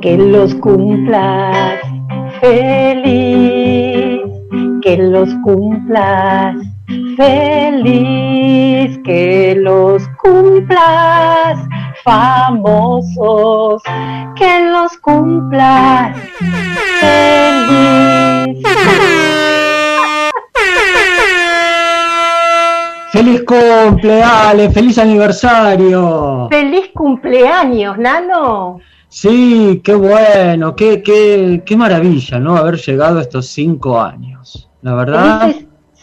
Que los cumplas feliz, que los cumplas feliz, que los cumplas famosos, que los cumplas feliz. Feliz cumpleaños, feliz aniversario. Feliz cumpleaños, Nano. Sí, qué bueno, qué, qué, qué maravilla, ¿no? Haber llegado a estos cinco años. La verdad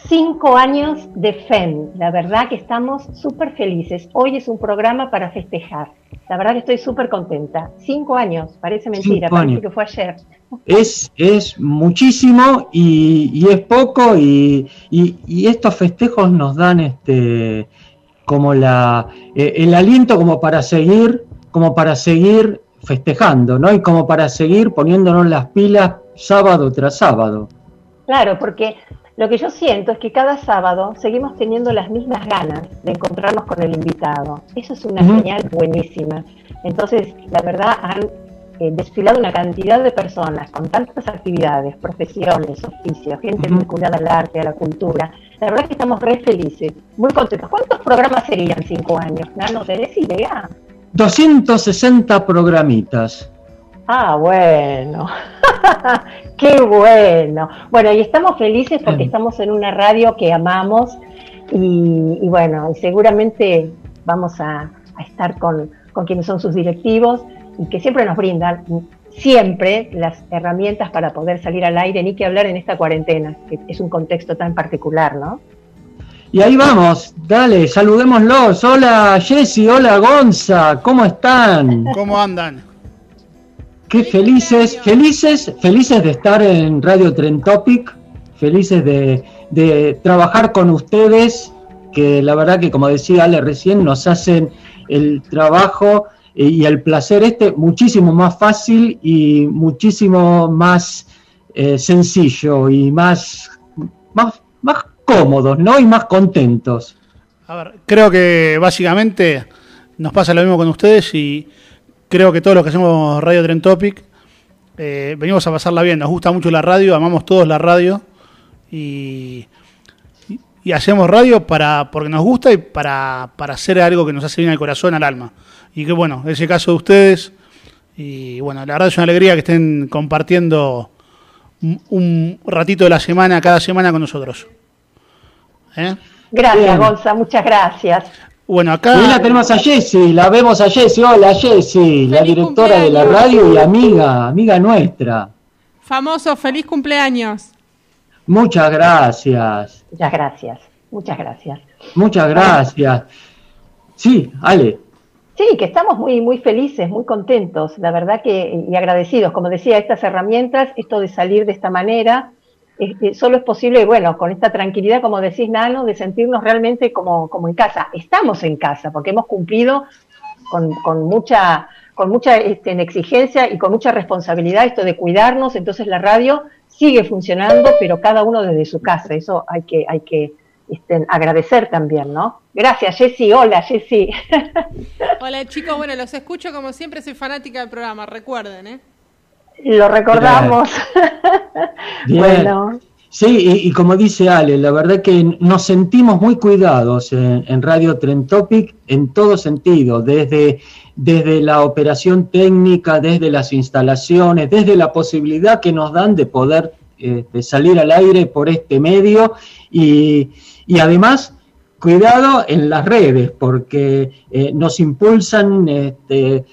cinco años de FEM. La verdad que estamos súper felices. Hoy es un programa para festejar. La verdad que estoy súper contenta. Cinco años, parece mentira, parece que fue ayer. Es, es muchísimo y, es poco y, estos festejos nos dan este como la eh, el aliento como para seguir, como para seguir festejando, ¿no? Y como para seguir poniéndonos las pilas sábado tras sábado. Claro, porque lo que yo siento es que cada sábado seguimos teniendo las mismas ganas de encontrarnos con el invitado. Eso es una señal buenísima. Entonces, la verdad, han eh, desfilado una cantidad de personas con tantas actividades, profesiones, oficios, gente vinculada al arte, a la cultura. La verdad que estamos re felices, muy contentos. ¿Cuántos programas serían cinco años? ¿No tenés idea? 260 programitas. Ah, bueno. Qué bueno. Bueno, y estamos felices porque estamos en una radio que amamos y, bueno, seguramente vamos a, estar con, quienes son sus directivos y que siempre nos brindan siempre las herramientas para poder salir al aire, ni que hablar en esta cuarentena, que es un contexto tan particular, ¿no? Y ahí vamos, dale, saludémoslos. Hola Jessy, hola Gonza, ¿cómo están? ¿Cómo andan? Qué felices, felices, felices de estar en Radio Trend Topic, felices de, trabajar con ustedes, que la verdad que como decía Ale recién, nos hacen el trabajo y el placer este muchísimo más fácil y muchísimo más eh, sencillo y más, más, más cómodos, ¿no? Y más contentos. A ver, creo que básicamente nos pasa lo mismo con ustedes y creo que todos los que hacemos Radio Trend Topic eh, venimos a pasarla bien. Nos gusta mucho la radio, amamos todos la radio y, y, hacemos radio para porque nos gusta y para, para hacer algo que nos hace bien al corazón, al alma. Y que bueno, ese caso de ustedes. Y bueno, la verdad es una alegría que estén compartiendo un, ratito de la semana, cada semana con nosotros. ¿Eh? Gracias, Gonza, muchas gracias. Bueno, acá. la tenemos a Jessy, la vemos a Jessy. Hola, Jessy, la directora de la radio y amiga, amiga nuestra. Famoso, feliz cumpleaños. Muchas gracias. Muchas gracias, muchas gracias. Muchas gracias. Sí, Ale. Sí, que estamos muy, muy felices, muy contentos, la verdad que, y agradecidos. Como decía, estas herramientas, esto de salir de esta manera, este, solo es posible, bueno, con esta tranquilidad, como decís, Nano, de sentirnos realmente como, como en casa. Estamos en casa, porque hemos cumplido con, con mucha, con mucha este, exigencia y con mucha responsabilidad esto de cuidarnos, entonces la radio sigue funcionando, pero cada uno desde su casa, eso hay que, hay que este, agradecer también, ¿no? Gracias, Jessy. Hola, Jessy. Hola, chicos. Bueno, los escucho como siempre, soy fanática del programa, recuerden, ¿eh? Lo recordamos. bueno. Sí, y, como dice Ale, la verdad que nos sentimos muy cuidados en, Radio Trend Topic en todo sentido, desde, desde la operación técnica, desde las instalaciones, desde la posibilidad que nos dan de poder este, salir al aire por este medio y, además cuidado en las redes, porque eh, nos impulsan este,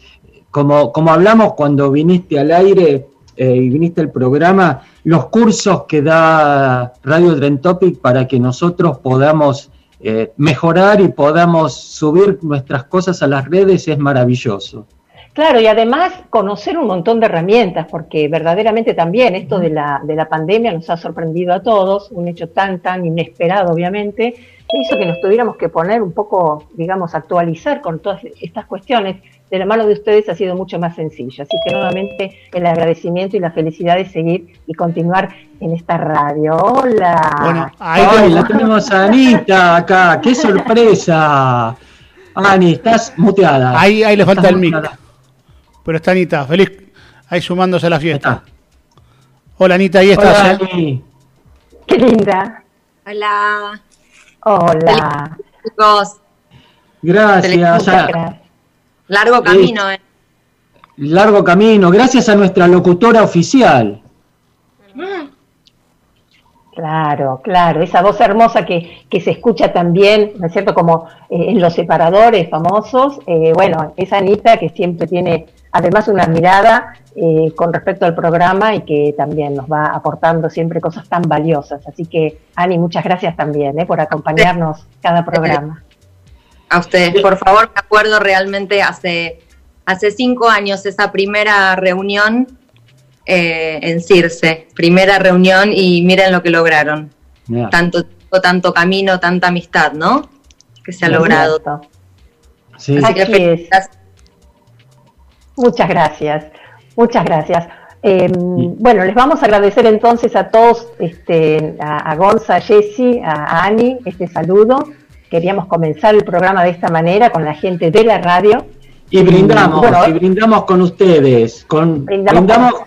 como, como hablamos cuando viniste al aire eh, y viniste al programa, los cursos que da Radio Trend Topic para que nosotros podamos eh, mejorar y podamos subir nuestras cosas a las redes es maravilloso. Claro, y además conocer un montón de herramientas, porque verdaderamente también esto de la, de la pandemia nos ha sorprendido a todos, un hecho tan, tan inesperado, obviamente, hizo que nos tuviéramos que poner un poco, digamos, actualizar con todas estas cuestiones de la mano de ustedes ha sido mucho más sencillo. Así que nuevamente el agradecimiento y la felicidad de seguir y continuar en esta radio. Hola. Bueno, ahí la tenemos a Anita acá. ¡Qué sorpresa! Ani, estás muteada. Ahí, ahí le falta el mic. Pero está Anita, feliz ahí sumándose a la fiesta. Hola Anita, ahí estás. ¿eh? Qué linda. Hola. Hola. chicos. Gracias. Largo camino, eh. Largo camino. Gracias a nuestra locutora oficial. Claro, claro, esa voz hermosa que, que se escucha también, ¿no es cierto? Como eh, en los separadores famosos. Eh, bueno, esa Anita que siempre tiene además una mirada eh, con respecto al programa y que también nos va aportando siempre cosas tan valiosas. Así que, Ani, muchas gracias también por acompañarnos cada programa. A ustedes, por favor, me acuerdo realmente hace, hace cinco años esa primera reunión eh, en Circe, primera reunión y miren lo que lograron. Tanto tanto camino, tanta amistad, ¿no? Que se ha logrado. Sí. Muchas gracias, muchas gracias. Em, bueno, les vamos a agradecer entonces a todos, este, a, Gonza, a Jessy, a, Ani, este saludo. Queríamos comenzar el programa de esta manera con la gente de la radio. Y brindamos, y brindamos con ustedes, con, brindamos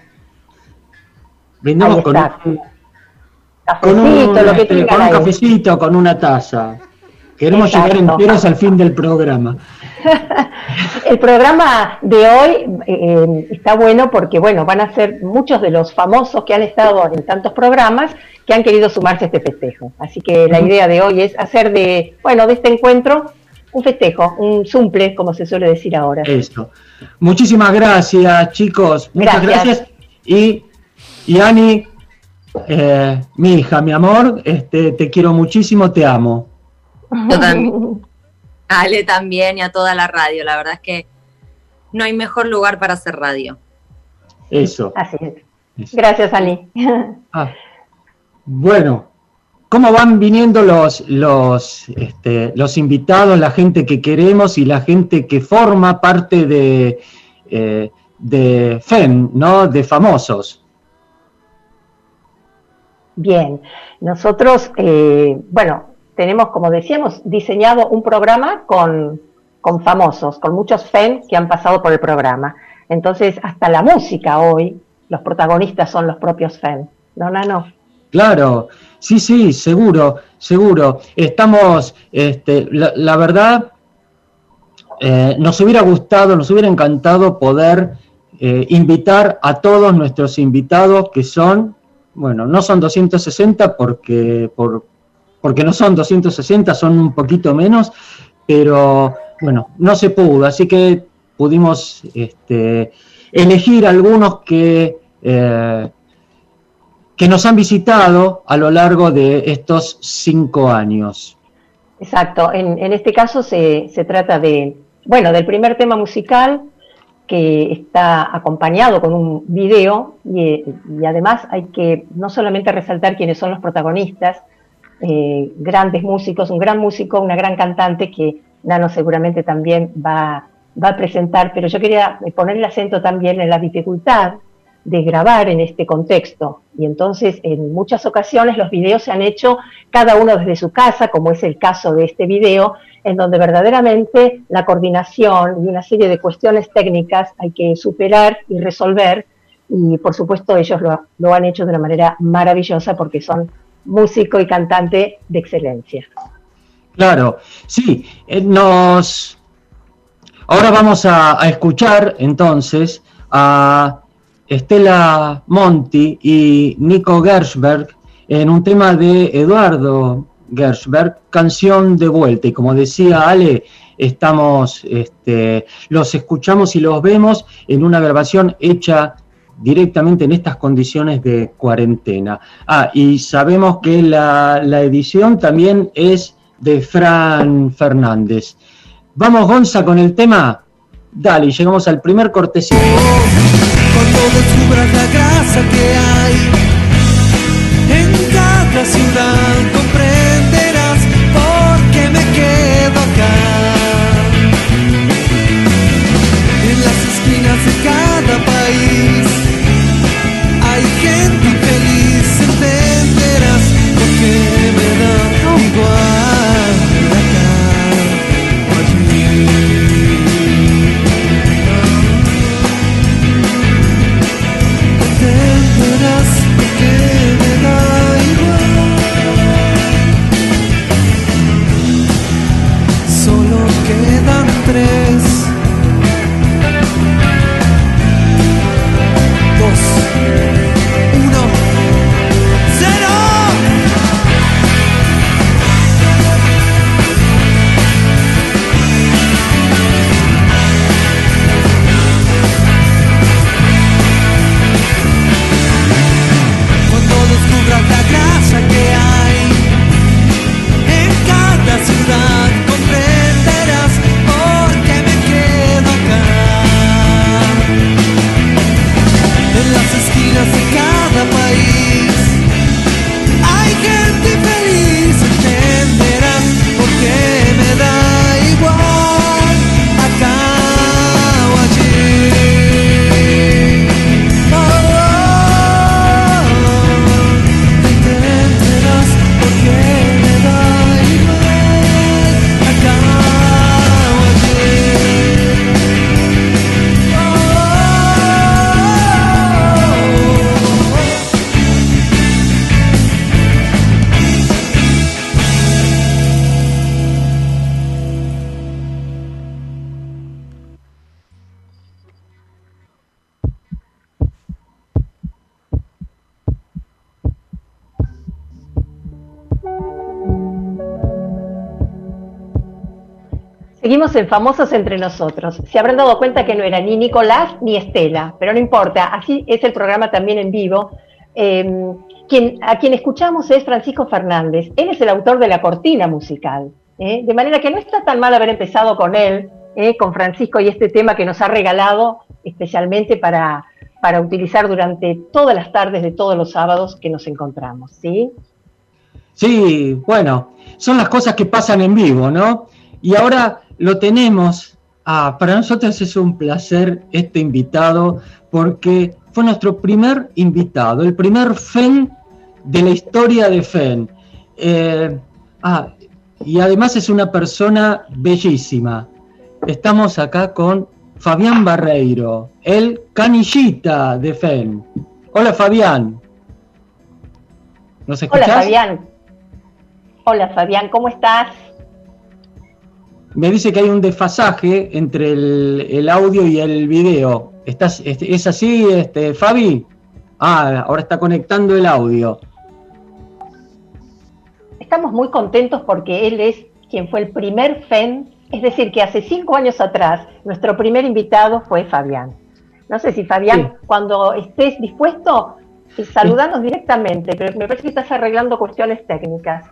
Brindamos con un, con un, este, con un cafecito, con una taza. Queremos llegar enteros al fin del programa. el programa de hoy eh, está bueno porque, bueno, van a ser muchos de los famosos que han estado en tantos programas que han querido sumarse a este festejo. Así que la idea de hoy es hacer de, bueno, de este encuentro un festejo, un sumple, como se suele decir ahora. Eso. Muchísimas gracias, chicos. Muchas gracias. gracias. Y y Ani, eh, mi hija, mi amor, este, te quiero muchísimo, te amo. Yo también. Ale también y a toda la radio. La verdad es que no hay mejor lugar para hacer radio. Eso. Así es. Gracias, Ani. Ah, bueno, ¿cómo van viniendo los, los, este, los invitados, la gente que queremos y la gente que forma parte de, eh, de FEM, ¿no? De famosos. Bien, nosotros, eh, bueno, tenemos, como decíamos, diseñado un programa con, con famosos, con muchos fans que han pasado por el programa. Entonces, hasta la música hoy, los protagonistas son los propios fans. ¿No, no? Claro, sí, sí, seguro, seguro. Estamos, este, la, verdad, eh, nos hubiera gustado, nos hubiera encantado poder eh, invitar a todos nuestros invitados que son bueno, no son 260 porque, por, porque no son 260, son un poquito menos, pero bueno, no se pudo, así que pudimos este, elegir algunos que, eh, que nos han visitado a lo largo de estos cinco años. Exacto, en, este caso se, se trata de, bueno, del primer tema musical, que está acompañado con un video y, además hay que no solamente resaltar quiénes son los protagonistas, eh, grandes músicos, un gran músico, una gran cantante que Nano seguramente también va, va a presentar, pero yo quería poner el acento también en la dificultad de grabar en este contexto. Y entonces, en muchas ocasiones, los videos se han hecho cada uno desde su casa, como es el caso de este video, en donde verdaderamente la coordinación y una serie de cuestiones técnicas hay que superar y resolver. Y por supuesto, ellos lo, han hecho de una manera maravillosa porque son músico y cantante de excelencia. Claro, sí, eh, nos. Ahora vamos a escuchar entonces a Estela Monti y Nico Gershberg en un tema de Eduardo Gershberg, Canción de Vuelta. Y como decía Ale, estamos, este, los escuchamos y los vemos en una grabación hecha directamente en estas condiciones de cuarentena. Ah, y sabemos que la, la edición también es de Fran Fernández. Vamos, Gonza, con el tema. Dale, llegamos al primer cortesía cuando descubras la grasa que hay en cada ciudad Famosos entre nosotros. Se habrán dado cuenta que no era ni Nicolás ni Estela, pero no importa, así es el programa también en vivo. Quien, a quien escuchamos es Francisco Fernández. Él es el autor de la cortina musical. ¿eh? De manera que no está tan mal haber empezado con él, ¿eh? con Francisco y este tema que nos ha regalado especialmente para, para utilizar durante todas las tardes de todos los sábados que nos encontramos. ¿sí? Sí, bueno, son las cosas que pasan en vivo, ¿no? Y ahora lo tenemos. Ah, para nosotros es un placer este invitado porque fue nuestro primer invitado, el primer FEN de la historia de FEN. Eh, ah, y además es una persona bellísima. Estamos acá con Fabián Barreiro, el canillita de FEN. Hola Fabián. ¿Nos escuchás? Hola Fabián. Hola Fabián, ¿cómo estás? Me dice que hay un desfasaje entre el, el audio y el video. ¿Estás, ¿Es así, este, Fabi? Ah, ahora está conectando el audio. Estamos muy contentos porque él es quien fue el primer FEN, es decir, que hace cinco años atrás nuestro primer invitado fue Fabián. No sé si Fabián, cuando estés dispuesto, eh, saludanos directamente, pero me parece que estás arreglando cuestiones técnicas.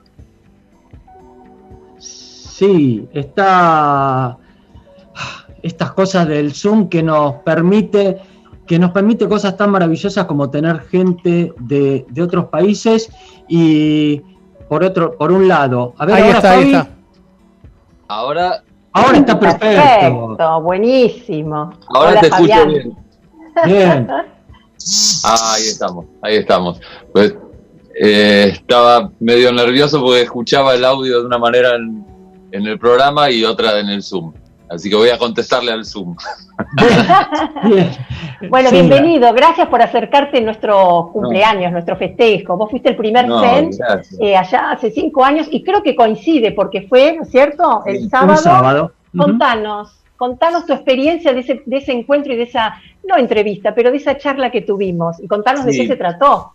Sí, está estas cosas del Zoom que nos permite que nos permite cosas tan maravillosas como tener gente de, otros países y por otro por un lado a ver ahí está, ahí está. ahora ahora está perfecto, perfecto buenísimo. Ahora te escucho bien. Bien. Ah, ahí estamos ahí estamos. Pues eh, estaba medio nervioso porque escuchaba el audio de una manera en, en el programa y otra en el Zoom Así que voy a contestarle al Zoom. bueno, bienvenido. Gracias por acercarte en nuestro cumpleaños, nuestro festejo. Vos fuiste el primer no, eh, allá hace cinco años y creo que coincide porque fue, ¿no es cierto? El sábado. Contanos, contanos tu experiencia de ese, de ese encuentro y de esa, no entrevista, pero de esa charla que tuvimos. Y contanos de qué se trató.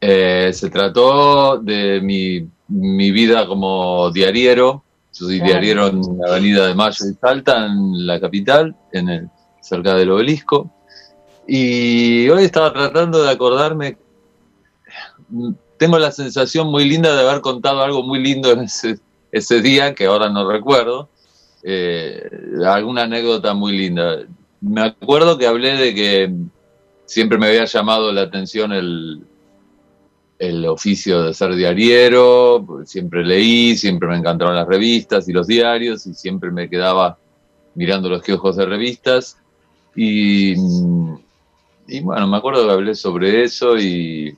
Eh, se trató de mi, mi vida como diariero yo soy diariero en la Avenida de Mayo y Salta, en la capital, en el, cerca del obelisco. Y hoy estaba tratando de acordarme, tengo la sensación muy linda de haber contado algo muy lindo en ese, día, que ahora no recuerdo, eh, alguna anécdota muy linda. Me acuerdo que hablé de que siempre me había llamado la atención el, el oficio de ser diariero, siempre leí, siempre me encantaron las revistas y los diarios y siempre me quedaba mirando los quiojos de revistas y, y bueno, me acuerdo que hablé sobre eso y,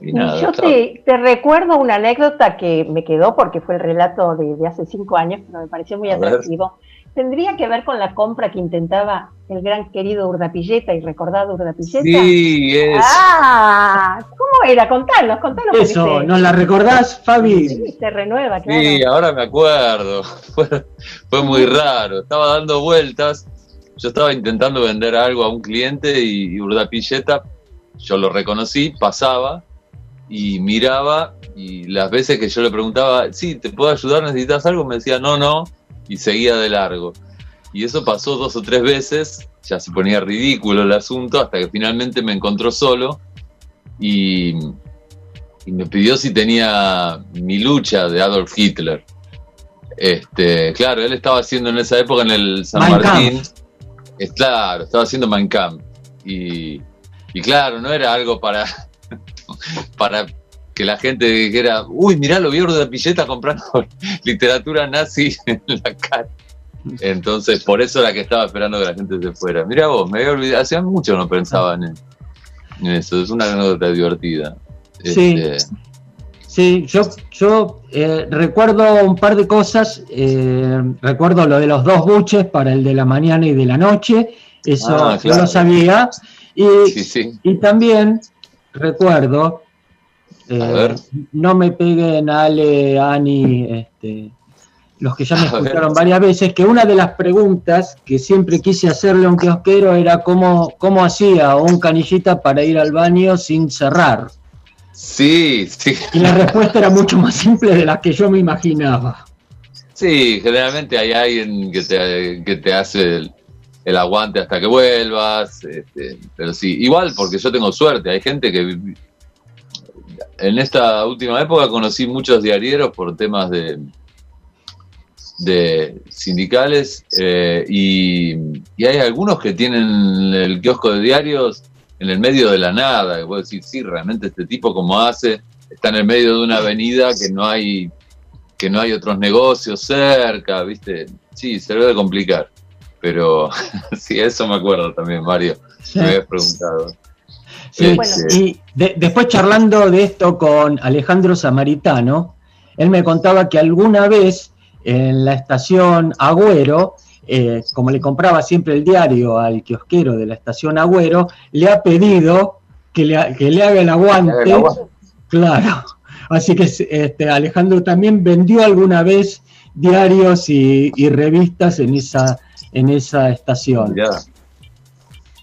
nada. Yo te, recuerdo una anécdota que me quedó porque fue el relato de, hace cinco años, pero me pareció muy atractivo tendría que ver con la compra que intentaba el gran querido Urdapilleta y recordado Urdapilleta. Sí, es. Ah, ¿cómo era? Contanos, contanos. Eso, ¿nos la recordás, Fabi? Sí, se renueva, claro. Sí, ahora me acuerdo. Fue, muy raro. Estaba dando vueltas. Yo estaba intentando vender algo a un cliente y, y Urdapilleta, yo lo reconocí, pasaba y miraba y las veces que yo le preguntaba, sí, ¿te puedo ayudar? ¿Necesitas algo? Me decía, no, no y seguía de largo. Y eso pasó dos o tres veces, ya se ponía ridículo el asunto, hasta que finalmente me encontró solo y, me pidió si tenía mi lucha de Adolf Hitler. Este, claro, él estaba haciendo en esa época en el San Martín. Es, claro, estaba haciendo Mein Kampf. Y, y claro, no era algo para, para que la gente dijera, uy, mirá, lo vio de Pilleta comprando literatura nazi en la cara. Entonces, por eso era que estaba esperando que la gente se fuera. Mira vos, me había olvidado, hacía mucho no pensaba en, eso, es una anécdota divertida. Sí, este, sí yo, yo eh, recuerdo un par de cosas, eh, recuerdo lo de los dos buches para el de la mañana y de la noche, eso ah, yo lo sabía, y, y también recuerdo eh, no me peguen Ale, Ani, este, los que ya me escucharon varias veces, que una de las preguntas que siempre quise hacerle a un kiosquero era cómo, cómo hacía un canillita para ir al baño sin cerrar. Sí, sí. Y la respuesta era mucho más simple de la que yo me imaginaba. Sí, generalmente hay alguien que te, que te hace el, el aguante hasta que vuelvas. este, pero sí, igual porque yo tengo suerte. Hay gente que en esta última época conocí muchos diarieros por temas de, de sindicales eh, y, y hay algunos que tienen el kiosco de diarios en el medio de la nada. Y vos decís, sí, realmente este tipo como hace, está en el medio de una avenida que no hay que no hay otros negocios cerca, ¿viste? Sí, se debe complicar. Pero sí, eso me acuerdo también, Mario. Me habías preguntado. Sí, Este, y de- después charlando de esto con Alejandro Samaritano, él me contaba que alguna vez en la estación Agüero, eh, como le compraba siempre el diario al kiosquero de la estación Agüero, le ha pedido que le, que le haga el aguante. haga el aguante. Claro. Así que este, Alejandro también vendió alguna vez diarios y, y revistas en esa, en esa estación. Mirá.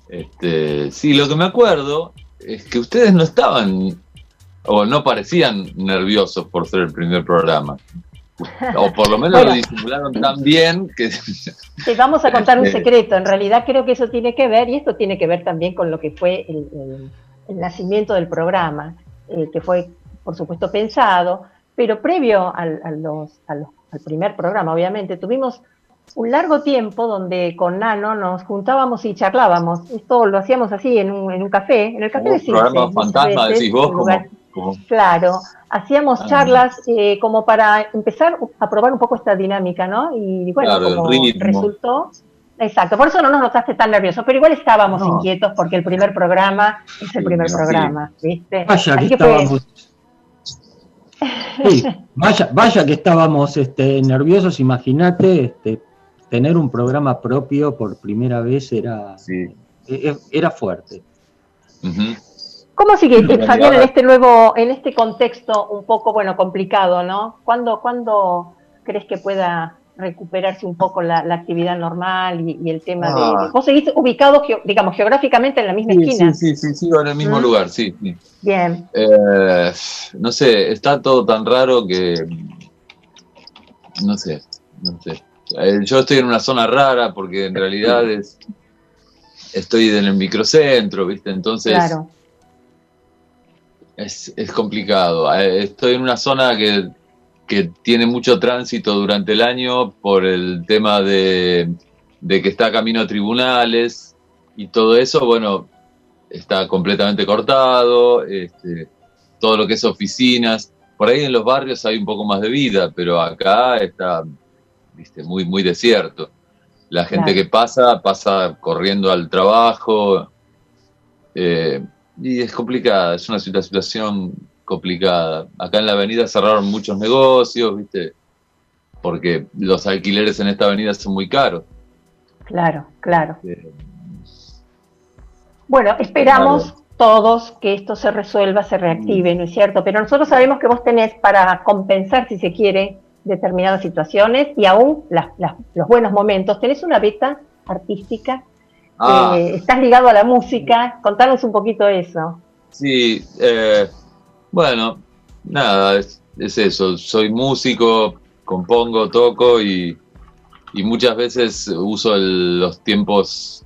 Este, sí, lo que me acuerdo es que ustedes no estaban o no parecían nerviosos por ser el primer programa. O por lo menos Bueno. lo disimularon tan bien que Te vamos a contar un Este- secreto. En realidad creo que eso tiene que ver, y esto tiene que ver también con lo que fue el, el- el nacimiento del programa, eh, que fue, por supuesto, pensado, pero previo al, a los- a los- al primer programa, obviamente, tuvimos un largo tiempo donde con Nano nos juntábamos y charlábamos. Esto lo hacíamos así en un, en un café, en el café de un Circe, programa fantasma, decís vos, como, Claro, hacíamos Ah. charlas eh, como para empezar a probar un poco esta dinámica, ¿no? Y bueno, Claro, como resultó. Exacto, por eso no nos notaste tan nerviosos, pero igual estábamos No. inquietos porque el primer programa es el Sí, primer sí. programa, ¿viste? Vaya que Así que fue- estábamos. Sí, vaya, vaya que estábamos este, nerviosos, imagínate, este, tener un programa propio por primera vez era, sí. e- e- era fuerte. Ujú. ¿Cómo sigue, Fabián, en este nuevo, en este contexto un poco, bueno, complicado, ¿no? ¿Cuándo, ¿cuándo crees que pueda recuperarse un poco la, la actividad normal y, y el tema Ah. de... Vos seguís ubicado, digamos, geográficamente en la misma Sí, esquina. sí, sí, sí, sigo en el mismo ¿Mm? lugar, sí. sí. Bien, Eh, no sé, está todo tan raro que. No sé, no sé. Eh, yo estoy en una zona rara porque en realidad es. Estoy en el microcentro, ¿viste? Entonces claro. Es, es complicado. Eh, Estoy en una zona que, que tiene mucho tránsito durante el año por el tema de, de que está camino a tribunales y todo eso, bueno, está completamente cortado, este, todo lo que es oficinas. Por ahí en los barrios hay un poco más de vida, pero acá está viste, muy, muy desierto. La gente Claro. que pasa, pasa corriendo al trabajo. eh, y es complicada, es una situa- situación complicada. Acá en la avenida cerraron muchos negocios, ¿viste? Porque los alquileres en esta avenida son muy caros. Claro, claro. Eh, Bueno, esperamos todos que esto se resuelva, se reactive, ¿no es cierto? Pero nosotros sabemos que vos tenés para compensar, si se quiere, determinadas situaciones y aún las- las- los buenos momentos. Tenés una beta artística, Ah, eh, estás ligado a la música, contanos un poquito eso. sí, eh, bueno, nada, es, es eso. Soy músico, compongo, toco y, y muchas veces uso el- los tiempos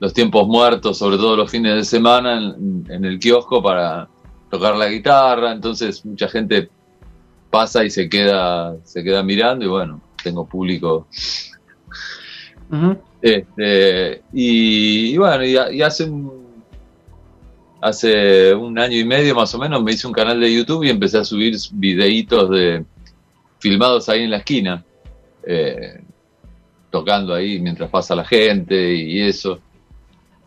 los tiempos muertos, sobre todo los fines de semana, en, en el kiosco para tocar la guitarra. Entonces mucha gente pasa y se queda se queda mirando y bueno, tengo público Ujú. Este, y, y bueno, y, hace un, hace un año y medio más o menos me hice un canal de YouTube y empecé a subir videitos de filmados ahí en la esquina, eh, tocando ahí mientras pasa la gente y eso.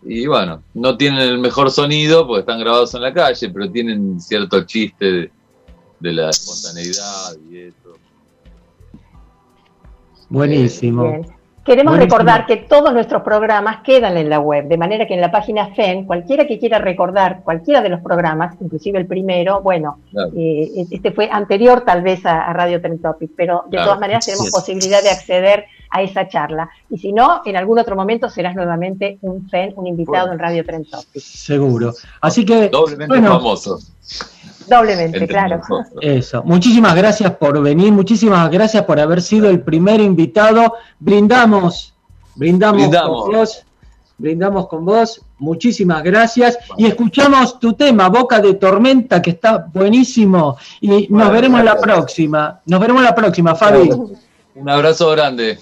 Y bueno, no tienen el mejor sonido porque están grabados en la calle, pero tienen cierto chiste de, de la espontaneidad y eso. Buenísimo. Queremos Buenísimo. recordar que todos nuestros programas quedan en la web, de manera que en la página FEN, cualquiera que quiera recordar cualquiera de los programas, inclusive el primero, bueno, Claro. eh, este fue anterior tal vez a, a Radio Trend Topic, pero de Claro, todas maneras tenemos posibilidad de acceder a esa charla. Y si no, en algún otro momento serás nuevamente un FEN, un invitado en Radio Tren Topic. Seguro. Así que, Doblemente bueno, famoso. Doblemente, claro. Eso. Muchísimas gracias por venir, muchísimas gracias por haber sido el primer invitado. Brindamos, brindamos, Brindamos. con vos, brindamos con vos. Muchísimas gracias y escuchamos tu tema Boca de Tormenta que está buenísimo y nos veremos la gracias. próxima. Nos veremos la próxima, Fabi. Un abrazo grande.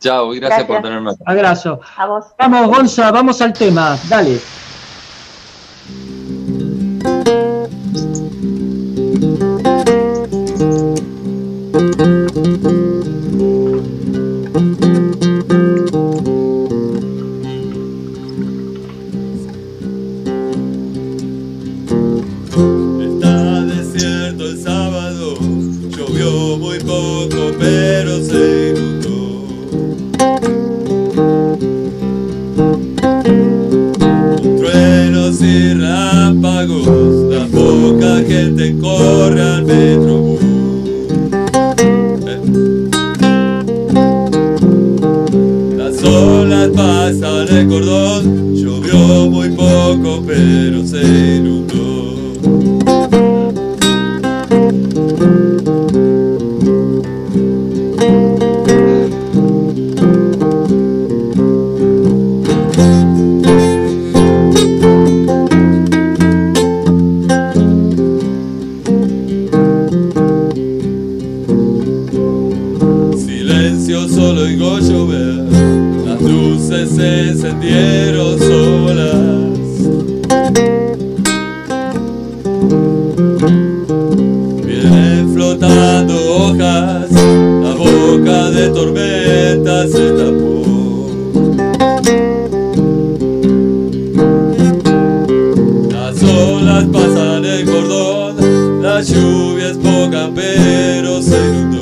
Chao, y gracias, por Gracias. tenerme. Abrazo. A vos. Vamos, Gonza, vamos al tema. Dale. Está poco, es poca pero se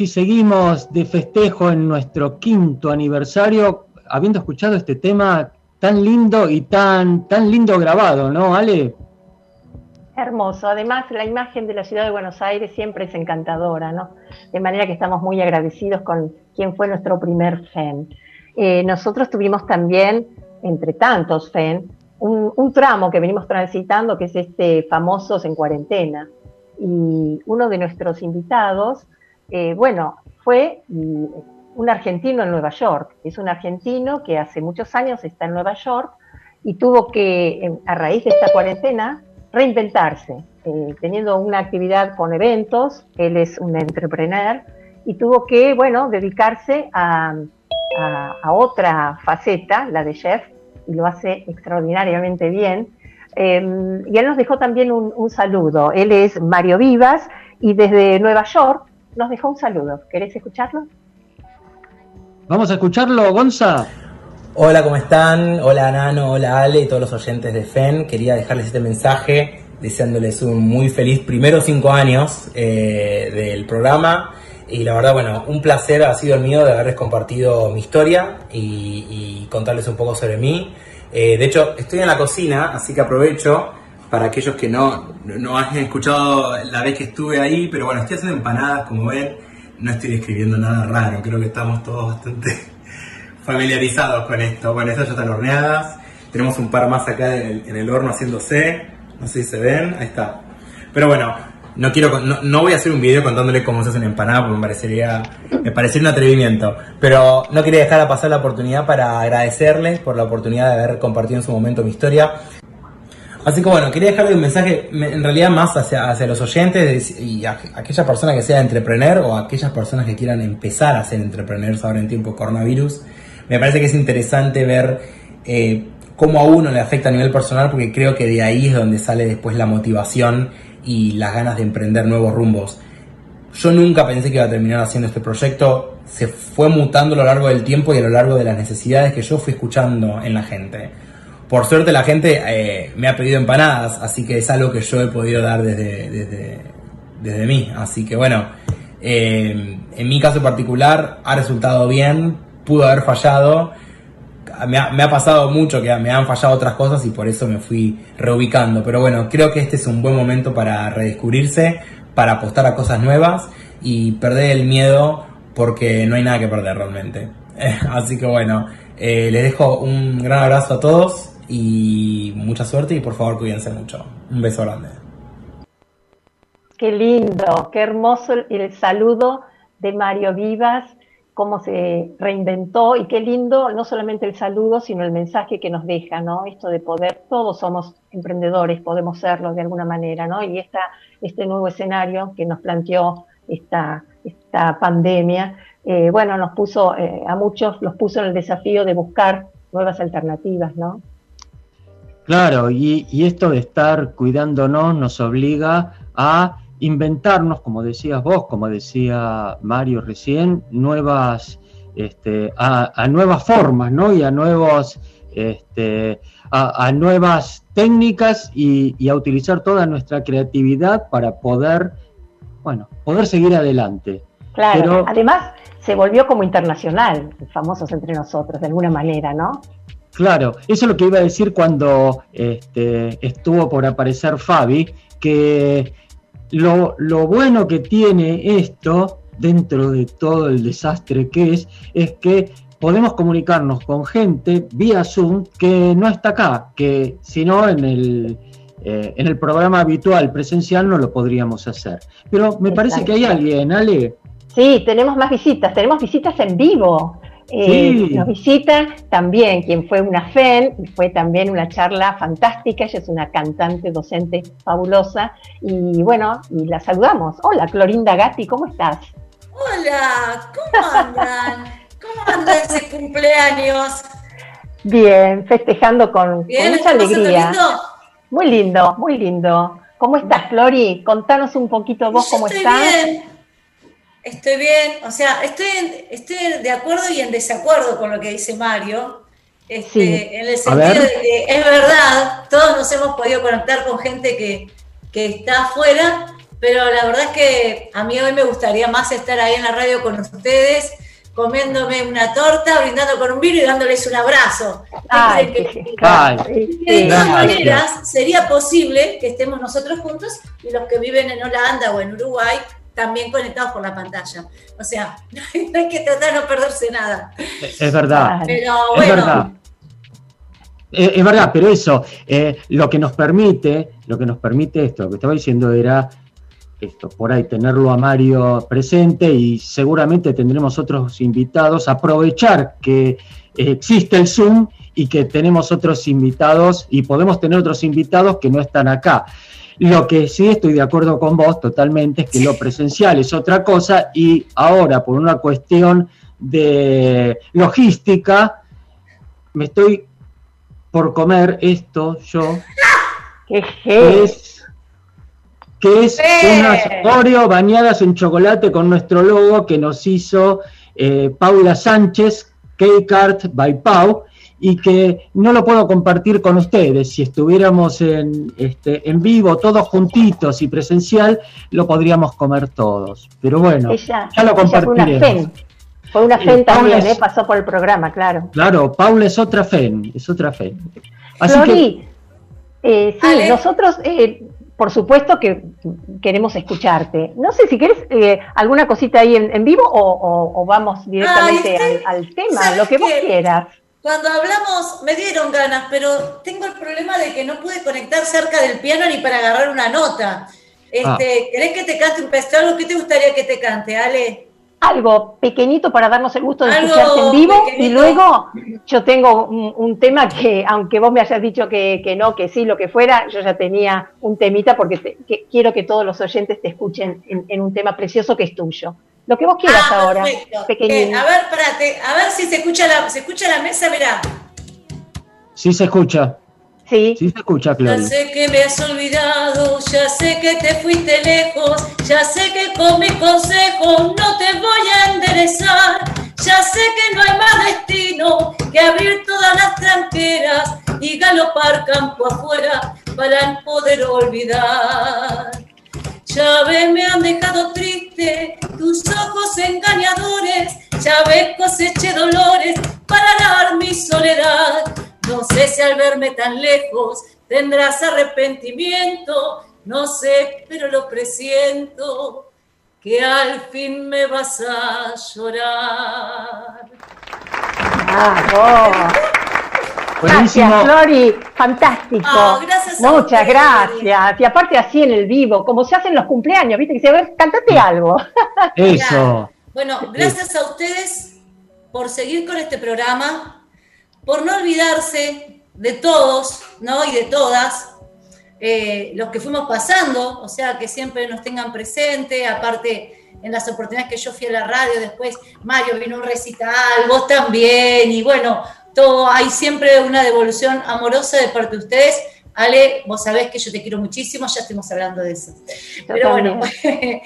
y seguimos de festejo en nuestro quinto aniversario, habiendo escuchado este tema tan lindo y tan, tan lindo grabado, ¿no, Ale? Hermoso. Además, la imagen de la ciudad de Buenos Aires siempre es encantadora, ¿no? De manera que estamos muy agradecidos con quien fue nuestro primer FEN. Eh, nosotros tuvimos también, entre tantos FEN, un, un tramo que venimos transitando, que es este Famosos en Cuarentena. Y uno de nuestros invitados, eh, bueno, fue mm, un argentino en Nueva York. Es un argentino que hace muchos años está en Nueva York y tuvo que, a raíz de esta cuarentena, reinventarse, eh, teniendo una actividad con eventos, él es un entrepreneur y tuvo que, bueno, dedicarse a, otra faceta, la de chef, y lo hace extraordinariamente bien. Eh, y él nos dejó también un saludo. Él es Mario Vivas y desde Nueva York nos dejó un saludo. ¿Querés escucharlo? Vamos a escucharlo, Gonza. Hola, ¿cómo están? Hola Nano, hola Ale y todos los oyentes de FEN. Quería dejarles este mensaje deseándoles un muy feliz primero cinco años eh, del programa. Y la verdad, bueno, un placer ha sido el mío de haberles compartido mi historia y, y contarles un poco sobre mí. Eh, de hecho, estoy en la cocina, así que aprovecho para aquellos que no, no han escuchado la vez que estuve ahí, pero bueno, estoy haciendo empanadas, como ven, no estoy describiendo nada raro, creo que estamos todos bastante familiarizados con esto. Bueno, estas ya están horneadas, tenemos un par más acá en el, en el horno haciéndose, no sé si se ven, ahí está. Pero bueno, no quiero no, no voy a hacer un video contándole cómo se hace una empanada porque me parecería me parecería un atrevimiento. Pero no quería dejar de pasar la oportunidad para agradecerles por la oportunidad de haber compartido en su momento mi historia así que bueno quería dejarle un mensaje me- en realidad más hacia, hacia los oyentes y a, a aquella persona que sea entrepreneur o a aquellas personas que quieran empezar a ser entrepreneurs ahora en tiempo de coronavirus me parece que es interesante ver eh, cómo a uno le afecta a nivel personal, porque creo que de ahí es donde sale después la motivación y las ganas de emprender nuevos rumbos. Yo nunca pensé que iba a terminar haciendo este proyecto, se fue mutando a lo largo del tiempo y a lo largo de las necesidades que yo fui escuchando en la gente. Por suerte la gente eh, me ha pedido empanadas, así que es algo que yo he podido dar desde, desde, desde mí. Así que bueno, eh, en mi caso particular ha resultado bien, pudo haber fallado, me ha, pasado mucho que me han fallado otras cosas y por eso me fui reubicando. Pero bueno, creo que este es un buen momento para redescubrirse, para apostar a cosas nuevas y perder el miedo porque no hay nada que perder realmente. Así que bueno, eh, les dejo un gran abrazo a todos y mucha suerte y por favor cuídense mucho. Un beso grande. Qué lindo, qué hermoso el, saludo de Mario Vivas, cómo se reinventó y qué lindo no solamente el saludo, sino el mensaje que nos deja, ¿no? Esto de poder, todos somos emprendedores, podemos serlo de alguna manera, ¿no? Y esta, este nuevo escenario que nos planteó esta, esta pandemia, eh, bueno, nos puso, eh, a muchos los puso en el desafío de buscar nuevas alternativas, ¿no? Claro, y, y esto de estar cuidándonos nos obliga a inventarnos, como decías vos, como decía Mario recién, nuevas, este, a, a nuevas formas, ¿no? Y a nuevos, este, a, a nuevas técnicas y, y a utilizar toda nuestra creatividad para poder, bueno, poder seguir adelante. Claro, Pero- además se volvió como internacional, famosos entre nosotros, de alguna manera, ¿no? Claro, eso es lo que iba a decir cuando este, estuvo por aparecer Fabi, que lo, lo bueno que tiene esto, dentro de todo el desastre que es, es que podemos comunicarnos con gente vía Zoom que no está acá, que si no en el, eh, en el programa habitual presencial no lo podríamos hacer. Pero me parece que hay alguien, Ale. Sí, tenemos más visitas, tenemos visitas en vivo. Eh, Sí. Nos visita también quien fue una FEN, fue también una charla fantástica, ella es una cantante, docente fabulosa, y bueno, y la saludamos. Hola, Clorinda Gatti, ¿cómo estás? Hola, ¿cómo andan? ¿Cómo anda ese cumpleaños? Bien, festejando con, Bien, con mucha ¿está pasando alegría. lindo? Muy lindo, muy lindo. ¿Cómo estás, Flori? Contanos un poquito vos Yo cómo estoy estás. bien, estoy bien, o sea, estoy, en- estoy de acuerdo y en desacuerdo con lo que dice Mario, este, Sí. en el sentido ver. de que es verdad, todos nos hemos podido conectar con gente que, que está afuera, pero la verdad es que a mí hoy me gustaría más estar ahí en la radio con ustedes, comiéndome una torta, brindando con un vino y dándoles un abrazo. ¿Qué Ay, creen que- qué- Ay, sí, que de todas maneras sería posible que estemos nosotros juntos y los que viven en Holanda o en Uruguay también conectados por la pantalla. O sea, no hay que tratar de no perderse nada. es verdad. Pero Es bueno, verdad. Es verdad, pero eso, eh, lo que nos permite, lo que nos permite esto, lo que estaba diciendo era esto, por ahí tenerlo a Mario presente y seguramente tendremos otros invitados, aprovechar que existe el Zoom y que tenemos otros invitados y podemos tener otros invitados que no están acá. Lo que sí estoy de acuerdo con vos totalmente es que lo presencial es otra cosa y ahora por una cuestión de logística me estoy por comer esto yo Qué que es que es ¡Eh! unas Oreo bañadas en chocolate con nuestro logo que nos hizo eh, Paula Sánchez, Cake Art by Pau, y que no lo puedo compartir con ustedes. Si estuviéramos en, este, en vivo, todos juntitos y presencial, lo podríamos comer todos. Pero bueno, Ella, ya lo ella fue una compartiremos. FEN. Fue una FEN Paula también, es- ¿eh? pasó por el programa, claro. Claro, Paula es otra fe, es otra fe. Así que Flori, Eh, sí, Ale. nosotros, eh, por supuesto que queremos escucharte. No sé si querés eh, alguna cosita ahí en, en vivo o, o- o vamos directamente Ay, al, al tema, ¿sabes lo que vos quieras. Cuando hablamos me dieron ganas, pero tengo el problema de que no pude conectar cerca del piano ni para agarrar una nota. Este, ¿Querés que te cante un? ¿Algo que te gustaría que te cante, Ale? Algo pequeñito para darnos el gusto de escucharte en vivo y luego yo tengo un, un tema que, aunque vos me hayas dicho que, que no, que sí, lo que fuera, yo ya tenía un temita porque te- que quiero que todos los oyentes te escuchen en, en un tema precioso que es tuyo. Lo que vos quieras Ah, ahora. Eh, a ver, espérate, a ver si se escucha la, se escucha la mesa, mirá. Sí se escucha. Sí. Sí se escucha, Ya Claudia. sé que me has olvidado, ya sé que te fuiste lejos, ya sé que con mis consejos no te voy a enderezar, ya sé que no hay más destino que abrir todas las tranqueras y galopar campo afuera para poder olvidar. Ya ves, me han dejado triste tus ojos engañadores, ya ves, coseché dolores para dar mi soledad. No sé si al verme tan lejos tendrás arrepentimiento, no sé, pero lo presiento, que al fin me vas a llorar. Bravo. Buenísimo. Gracias, Flori. Fantástico. Ah, gracias a Muchas gracias. Y aparte así en el vivo, como se hacen los cumpleaños, ¿viste? Que se a ver, cantate algo. Eso. Bueno, gracias a ustedes por seguir con este programa, por no olvidarse de todos, ¿no? Y de todas, eh, los que fuimos pasando, o sea, que siempre nos tengan presente, aparte en las oportunidades que yo fui a la radio, después Mario vino a un recital, vos también, y bueno, todo, hay siempre una devolución amorosa de parte de ustedes. Ale, vos sabés que yo te quiero muchísimo, ya estuvimos hablando de eso. Pero bueno, eh,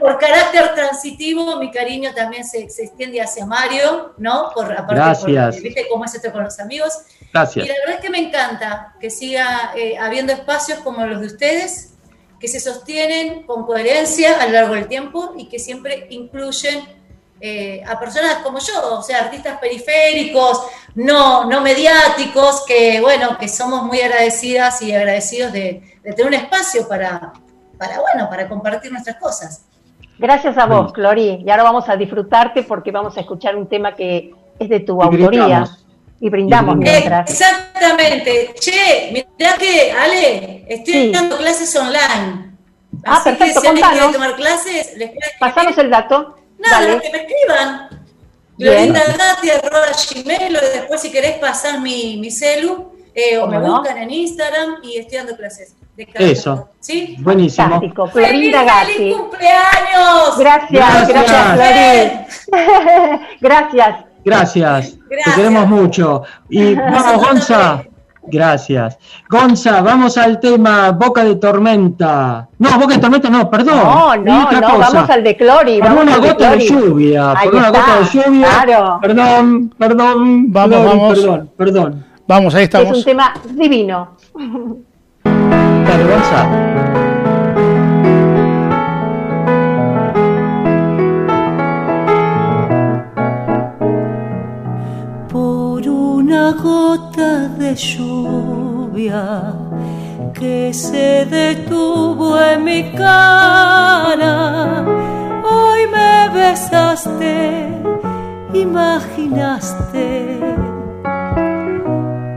por carácter transitivo, mi cariño también se, se extiende hacia Mario, ¿no? Por, aparte, Gracias. por- ¿viste cómo es esto con los amigos? Gracias. Y la verdad es que me encanta que siga eh, habiendo espacios como los de ustedes, que se sostienen con coherencia a lo largo del tiempo y que siempre incluyen eh, a personas como yo, o sea, artistas periféricos, no, no mediáticos, que bueno, que somos muy agradecidas y agradecidos de, de tener un espacio para, para, bueno, para compartir nuestras cosas. Gracias a vos, Clori. Y ahora vamos a disfrutarte porque vamos a escuchar un tema que es de tu Y autoría. brindamos. Y brindamos Y brindamos. mientras. Exactamente. Che, mirá que, Ale, estoy Sí. dando clases online. Ah, Así perfecto, que si alguien quiere contanos. tomar clases, les Pasanos el dato. Nada, Dale. que me escriban. Glorindagati.gmail o después si querés pasar mi, mi celu eh, o me buscan en Instagram y estoy dando clases. De Eso. ¿Sí? Buenísimo. Fantástico. ¡Feliz, feliz cumpleaños! Gracias, Gracias. gracias, gracias. Gracias. Te queremos mucho. Y vamos, Gonza. Gracias. Gonza, vamos al tema Boca de Tormenta. No, Boca de Tormenta no, perdón. No, no, otra no, cosa. vamos al de Clori. Por una de gota de lluvia. Ahí Por una está, gota de lluvia. Claro. Perdón, perdón. Vamos, vamos. Perdón, perdón. Vamos, ahí Es un estamos. tema divino. Dale, Gonza. por una gota de lluvia que se detuvo en mi cara. Hoy me besaste, imaginaste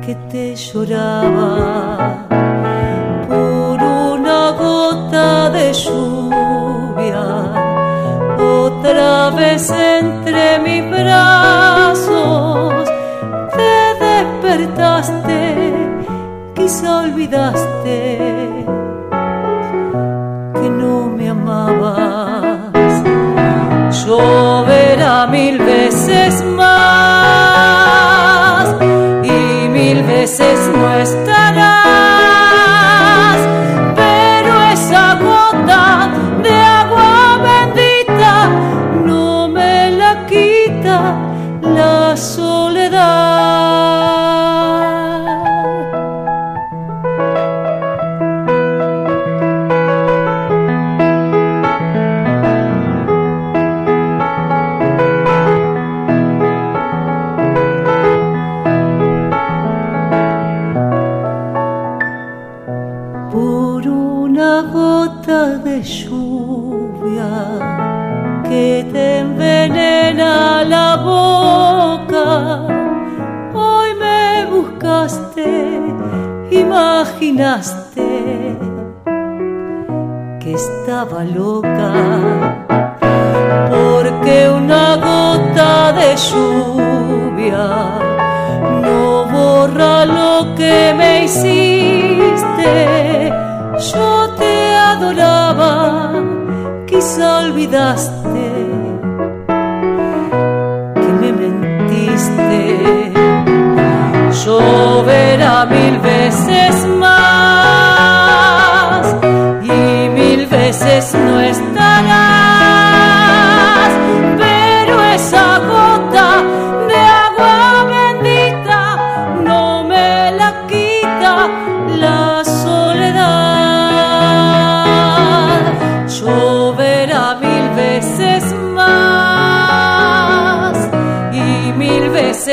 que te lloraba por una gota de lluvia otra vez entre mis brazos quizá olvidaste que no me amabas. Lloverá mil veces más y mil veces no estarás.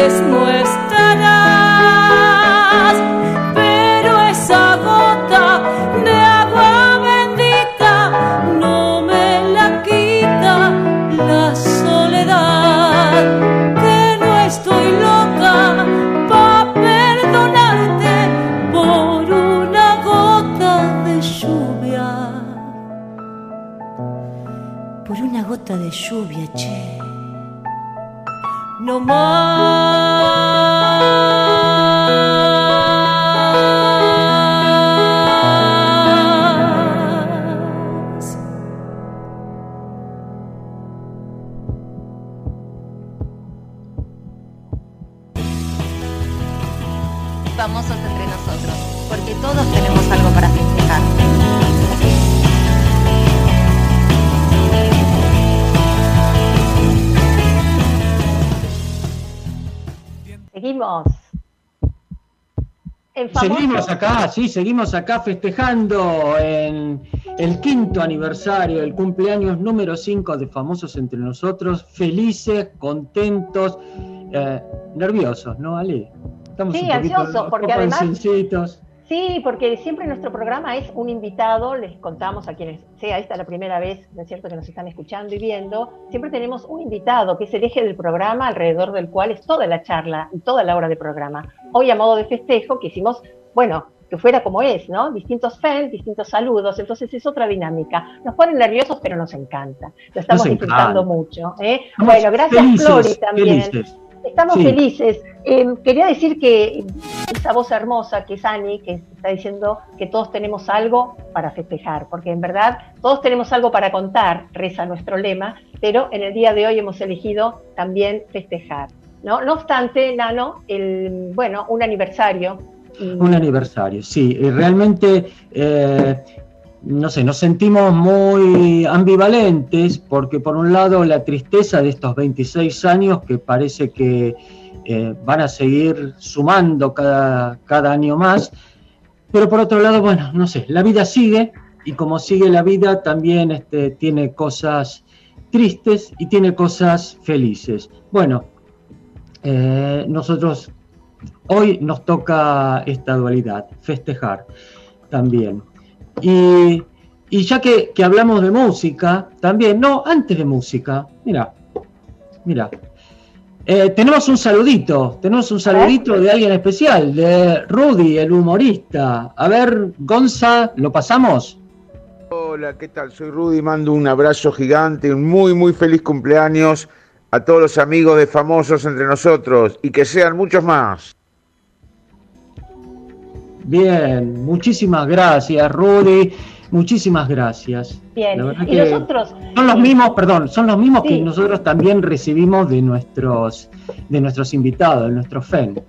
Veces no estarás. Pero esa gota de agua bendita no me la quita la soledad. Que no estoy loca para perdonarte por una gota de lluvia. Por una gota de lluvia, che. No más. Seguimos acá, sí, seguimos acá festejando en el quinto aniversario, el cumpleaños número 5 de Famosos Entre Nosotros, felices, contentos, eh, nerviosos, ¿no, Ale? Estamos Sí, ansiosos, porque además-. Sí, porque siempre nuestro programa es un invitado, les contamos a quienes sea esta la primera vez, ¿no es cierto?, que nos están escuchando y viendo, siempre tenemos un invitado que es el eje del programa alrededor del cual es toda la charla y toda la hora de programa. Hoy a modo de festejo quisimos, bueno, que fuera como es, ¿no? Distintos fans, distintos saludos, entonces es otra dinámica. Nos ponen nerviosos, pero nos encanta. Lo estamos Nos disfrutando encanta. mucho. ¿eh? Bueno, gracias felices, Flori también. felices. Estamos Sí. felices. Eh, quería decir que esa voz hermosa que es Ani, que está diciendo que todos tenemos algo para festejar, porque en verdad todos tenemos algo para contar, reza nuestro lema, pero en el día de hoy hemos elegido también festejar. No, no obstante, Nano, el, bueno, un aniversario. Un aniversario, sí. Realmente, eh, no sé, nos sentimos muy ambivalentes porque por un lado la tristeza de estos 26 años que parece que eh, van a seguir sumando cada, cada año más, pero por otro lado, bueno, no sé, la vida sigue y como sigue la vida también este, tiene cosas tristes y tiene cosas felices. Bueno, eh, nosotros hoy nos toca esta dualidad, festejar también. Y, ya que, que hablamos de música, también, no, antes de música, mira, mira, eh, tenemos un saludito, tenemos un saludito de alguien especial, de Rudy, el humorista. A ver, Gonza, ¿lo pasamos? Hola, ¿qué tal? Soy Rudy, mando un abrazo gigante, un muy, muy feliz cumpleaños a todos los amigos de famosos entre nosotros y que sean muchos más. Bien, muchísimas gracias, Rudy. Muchísimas gracias. Bien, La verdad y que nosotros... Son los mismos, perdón, son los mismos que nosotros también recibimos de nuestros, de nuestros invitados, de nuestros fans.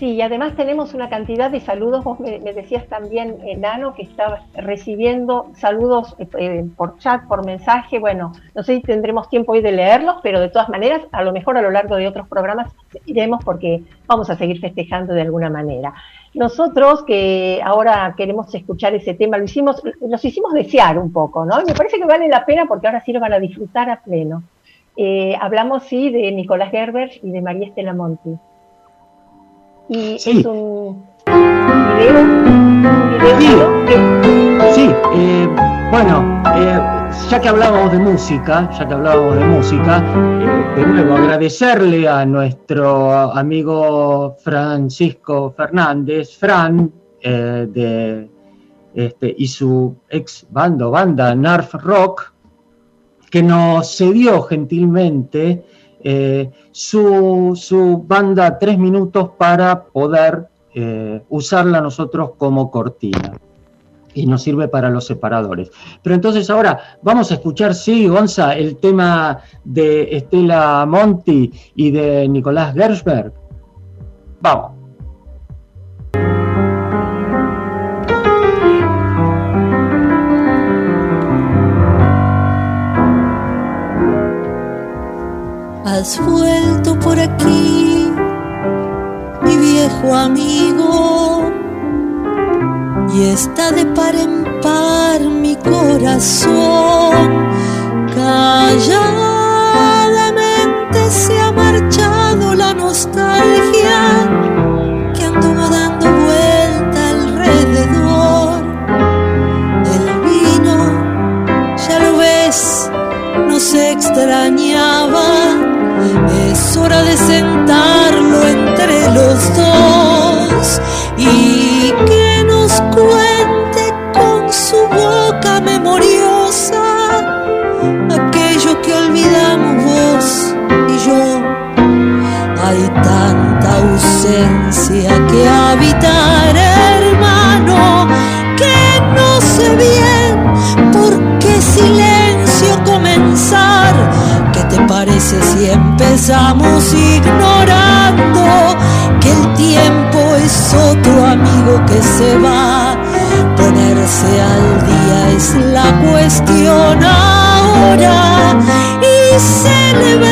Sí, y además tenemos una cantidad de saludos. Vos me, me decías también, eh, Nano, que estabas recibiendo saludos eh, eh, por chat, por mensaje. Bueno, no sé si tendremos tiempo hoy de leerlos, pero de todas maneras, a lo mejor a lo largo de otros programas iremos porque vamos a seguir festejando de alguna manera. Nosotros que ahora queremos escuchar ese tema, lo hicimos, los hicimos desear un poco, ¿no? Y me parece que vale la pena porque ahora sí lo van a disfrutar a pleno. Eh, hablamos, sí, de Nicolás Gerber y de María Estela Monti. Y Sí. es un video, un video Sí. ¿no? que Sí, eh, bueno, ya que hablábamos de música, ya que hablábamos de música, eh, de nuevo agradecerle a nuestro amigo Francisco Fernández, Fran, eh, de, este, y su ex bando, banda Narf Rock, que nos cedió gentilmente eh, su, su banda Tres Minutos para poder usarla nosotros como cortina y nos sirve para los separadores. Pero entonces ahora vamos a escuchar, sí, Gonza, el tema de Estela Monti y de Nicolás Gersberg. Vamos. Has vuelto por aquí, mi viejo amigo, y está de par en par mi corazón. Calladamente se ha marchado la nostalgia que anduvo dando vuelta alrededor. El vino, ya lo ves, nos extrañaba. Es hora de sentarlo entre los dos y que que habitar, hermano, que no sé bien por qué silencio comenzar. ¿Qué te parece si empezamos ignorando que el tiempo es otro amigo que se va? Ponerse al día es la cuestión ahora y celebrar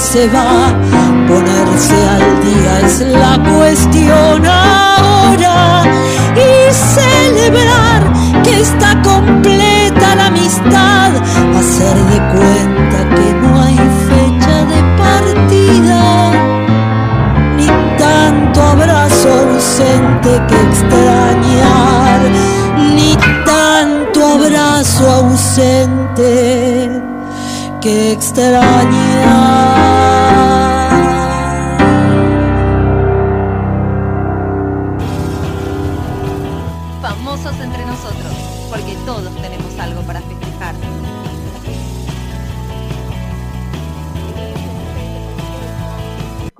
se va? Ponerse al día es la cuestión ahora y celebrar que está completa la amistad, hacer de cuenta que no hay fecha de partida ni tanto abrazo ausente que extrañar, ni tanto abrazo ausente que extrañar.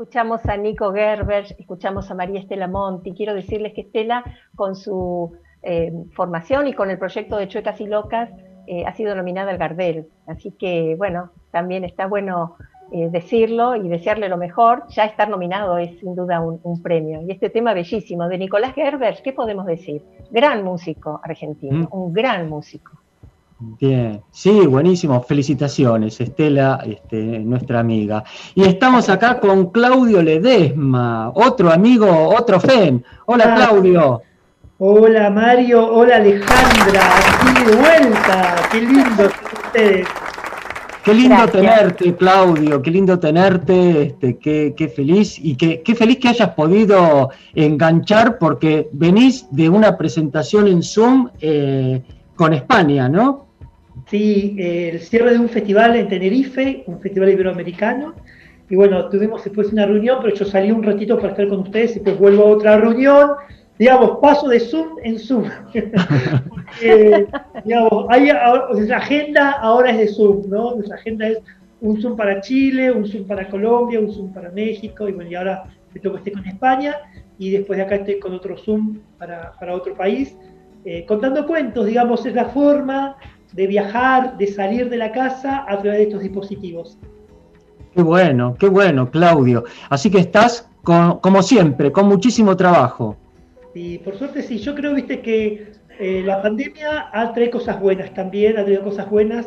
Escuchamos a Nico Gerber, escuchamos a María Estela Monti. Quiero decirles que Estela, con su eh, formación y con el proyecto de Chuecas y Locas, eh, ha sido nominada al Gardel. Así que, bueno, también está bueno eh, decirlo y desearle lo mejor, ya estar nominado es sin duda un, un premio. Y este tema bellísimo de Nicolás Gerber, ¿qué podemos decir? Gran músico argentino, Mm. un gran músico. Bien, sí, buenísimo. Felicitaciones, Estela, este, nuestra amiga. Y estamos acá con Claudio Ledesma, otro amigo, otro FEN. Hola, Ah. Claudio. Hola Mario, hola Alejandra, aquí de vuelta, qué lindo ustedes. Qué lindo Gracias. tenerte, Claudio, qué lindo tenerte, este, qué, qué feliz y qué, qué feliz que hayas podido enganchar porque venís de una presentación en Zoom eh, con España, ¿no? Sí, el cierre de un festival en Tenerife, un festival iberoamericano, y bueno, tuvimos después una reunión, pero yo salí un ratito para estar con ustedes y después vuelvo a otra reunión, digamos, paso de Zoom en Zoom. Porque, digamos, hay, nuestra agenda ahora es de Zoom, ¿no? Nuestra agenda es un Zoom para Chile, un Zoom para Colombia, un Zoom para México, y bueno, y ahora me toca estar con España, y después de acá estoy con otro Zoom para, para otro país, eh, contando cuentos, digamos, es la forma de viajar, de salir de la casa a través de estos dispositivos. Qué bueno, qué bueno, Claudio. Así que estás, con- como siempre, con muchísimo trabajo. Y por suerte sí, yo creo, viste, que eh, la pandemia ha traído cosas buenas también, ha traído cosas buenas.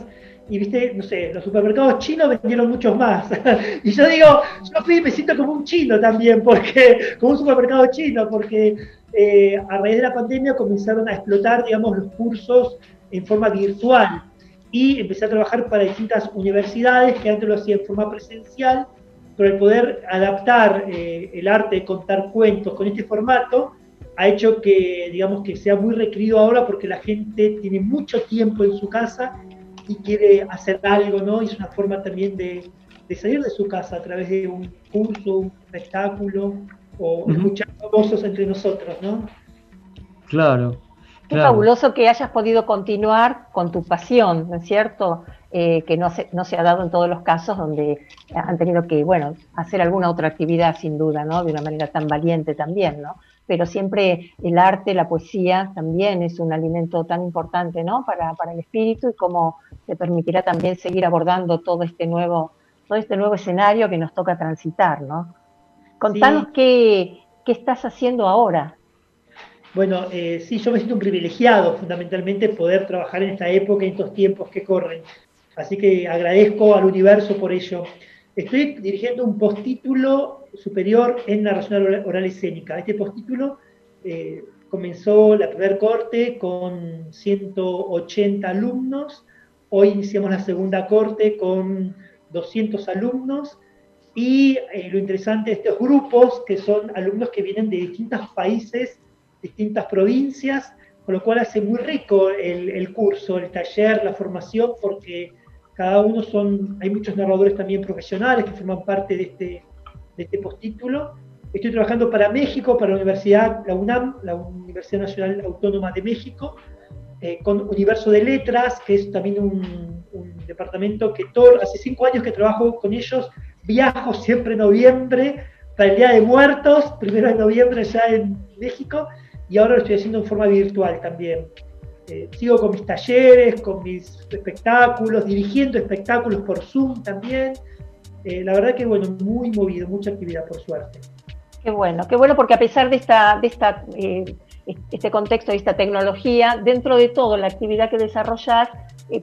Y viste, no sé, los supermercados chinos vendieron muchos más. y yo digo, yo fui me siento como un chino también, porque, como un supermercado chino, porque eh, a raíz de la pandemia comenzaron a explotar, digamos, los cursos en forma virtual. Y empecé a trabajar para distintas universidades que antes lo hacían en forma presencial, pero el poder adaptar eh, el arte de contar cuentos con este formato ha hecho que, digamos, que sea muy requerido ahora porque la gente tiene mucho tiempo en su casa y quiere hacer algo, ¿no? Y es una forma también de, de salir de su casa a través de un curso, un espectáculo o Ujú. escuchar famosos entre nosotros, ¿no? Claro. Qué claro. fabuloso que hayas podido continuar con tu pasión, ¿no es cierto? Eh, que no se, no se ha dado en todos los casos donde han tenido que, bueno, hacer alguna otra actividad sin duda, ¿no? De una manera tan valiente también, ¿no? Pero siempre el arte, la poesía también es un alimento tan importante, ¿no? Para, para el espíritu y como te permitirá también seguir abordando todo este nuevo, todo este nuevo escenario que nos toca transitar, ¿no? Contanos qué, qué estás haciendo ahora. Bueno, eh, sí, yo me siento un privilegiado fundamentalmente poder trabajar en esta época, en estos tiempos que corren. Así que agradezco al universo por ello. Estoy dirigiendo un postítulo superior en narración oral, oral escénica. Este postítulo eh, comenzó la primer corte con 180 alumnos. Hoy iniciamos la segunda corte con 200 alumnos. Y eh, lo interesante de estos grupos, que son alumnos que vienen de distintos países distintas provincias, con lo cual hace muy rico el, el, curso, el taller, la formación, porque cada uno son, hay muchos narradores también profesionales que forman parte de este, de este postítulo. Estoy trabajando para México, para la Universidad, la UNAM, la Universidad Nacional Autónoma de México, eh, con Universo de Letras, que es también un, un departamento que todo, hace cinco años que trabajo con ellos, viajo siempre en noviembre para el Día de Muertos, primero de noviembre ya en México, y ahora lo estoy haciendo en forma virtual también. Eh, sigo con mis talleres, con mis espectáculos, dirigiendo espectáculos por Zoom también. Eh, la verdad que, bueno, muy movido, mucha actividad por suerte. Qué bueno, qué bueno porque a pesar de esta, de esta eh, este contexto, de esta tecnología, dentro de todo la actividad que desarrollas